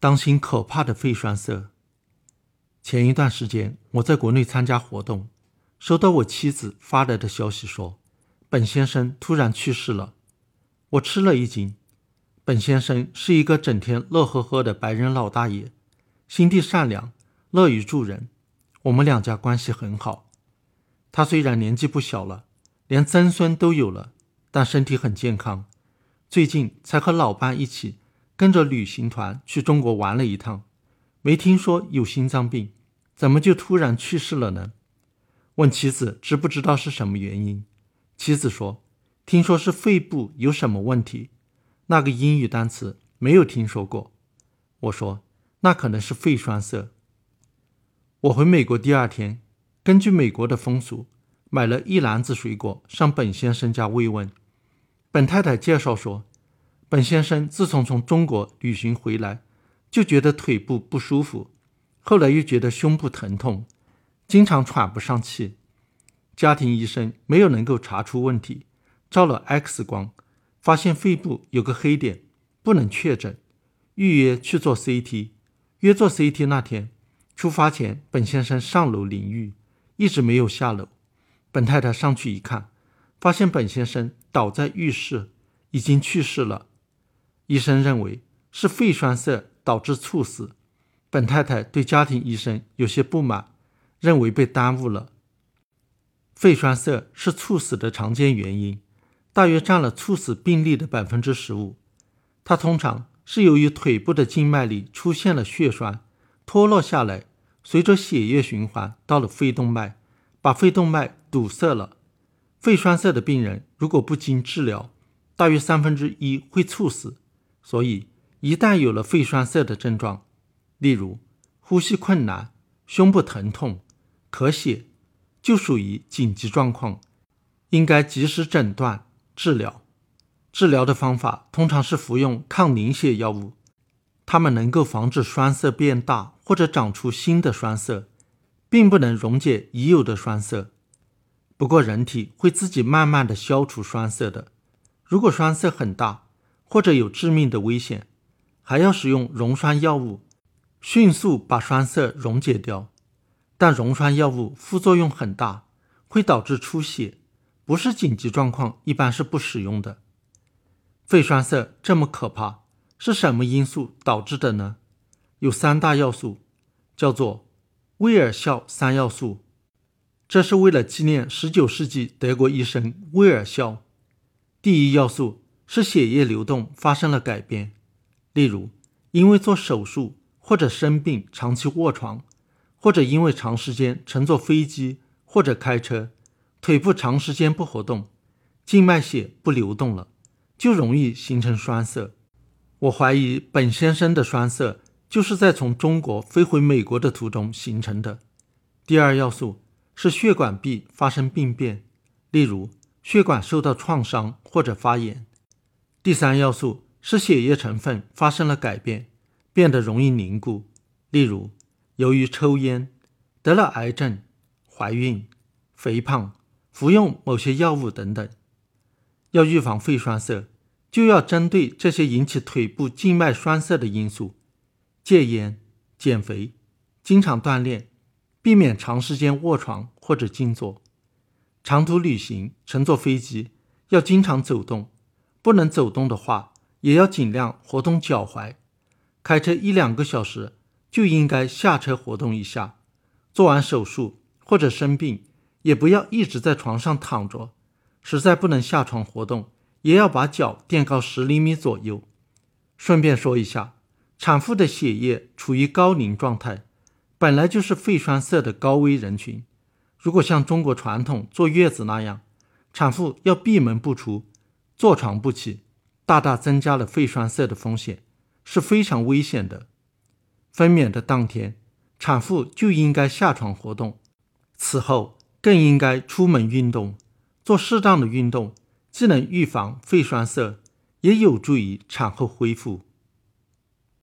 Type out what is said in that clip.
当心可怕的肺栓塞。前一段时间，我在国内参加活动，收到我妻子发来的消息说，本先生突然去世了。我吃了一惊。本先生是一个整天乐呵呵的白人老大爷，心地善良，乐于助人，我们两家关系很好。他虽然年纪不小了，连曾孙都有了，但身体很健康。最近才和老伴一起跟着旅行团去中国玩了一趟，没听说有心脏病，怎么就突然去世了呢？问妻子知不知道是什么原因，妻子说：“听说是肺部有什么问题，那个英语单词没有听说过。”我说：“那可能是肺栓塞。”我回美国第二天，根据美国的风俗，买了一篮子水果上本先生家慰问。本太太介绍说，本先生自从从中国旅行回来，就觉得腿部不舒服，后来又觉得胸部疼痛，经常喘不上气。家庭医生没有能够查出问题，照了 X 光，发现肺部有个黑点，不能确诊，预约去做 CT。约做 CT 那天，出发前本先生上楼淋浴，一直没有下楼。本太太上去一看。发现本先生倒在浴室，已经去世了。医生认为是肺栓塞导致猝死。本太太对家庭医生有些不满，认为被耽误了。肺栓塞是猝死的常见原因，大约占了猝死病例的百分之十五。它通常是由于腿部的静脉里出现了血栓，脱落下来，随着血液循环到了肺动脉，把肺动脉堵塞了。肺栓塞的病人如果不经治疗，大约三分之一会猝死。所以，一旦有了肺栓塞的症状，例如呼吸困难、胸部疼痛、咳血，就属于紧急状况，应该及时诊断治疗。治疗的方法通常是服用抗凝血药物，它们能够防止栓塞变大或者长出新的栓塞，并不能溶解已有的栓塞。不过，人体会自己慢慢的消除栓塞的。如果栓塞很大，或者有致命的危险，还要使用溶栓药物，迅速把栓塞溶解掉。但溶栓药物副作用很大，会导致出血，不是紧急状况，一般是不使用的。肺栓塞这么可怕，是什么因素导致的呢？有三大要素，叫做威尔肖三要素。这是为了纪念19世纪德国医生威尔肖。第一要素是血液流动发生了改变，例如因为做手术或者生病长期卧床，或者因为长时间乘坐飞机或者开车，腿部长时间不活动，静脉血不流动了，就容易形成栓塞。我怀疑本先生的栓塞就是在从中国飞回美国的途中形成的。第二要素。是血管壁发生病变，例如血管受到创伤或者发炎。第三要素是血液成分发生了改变，变得容易凝固，例如由于抽烟、得了癌症、怀孕、肥胖、服用某些药物等等。要预防肺栓塞，就要针对这些引起腿部静脉栓塞的因素，戒烟、减肥、经常锻炼。避免长时间卧床或者静坐，长途旅行乘坐飞机要经常走动，不能走动的话，也要尽量活动脚踝。开车一两个小时就应该下车活动一下。做完手术或者生病，也不要一直在床上躺着，实在不能下床活动，也要把脚垫高十厘米左右。顺便说一下，产妇的血液处于高凝状态。本来就是肺栓塞的高危人群，如果像中国传统坐月子那样，产妇要闭门不出、坐床不起，大大增加了肺栓塞的风险，是非常危险的。分娩的当天，产妇就应该下床活动，此后更应该出门运动，做适当的运动，既能预防肺栓塞，也有助于产后恢复。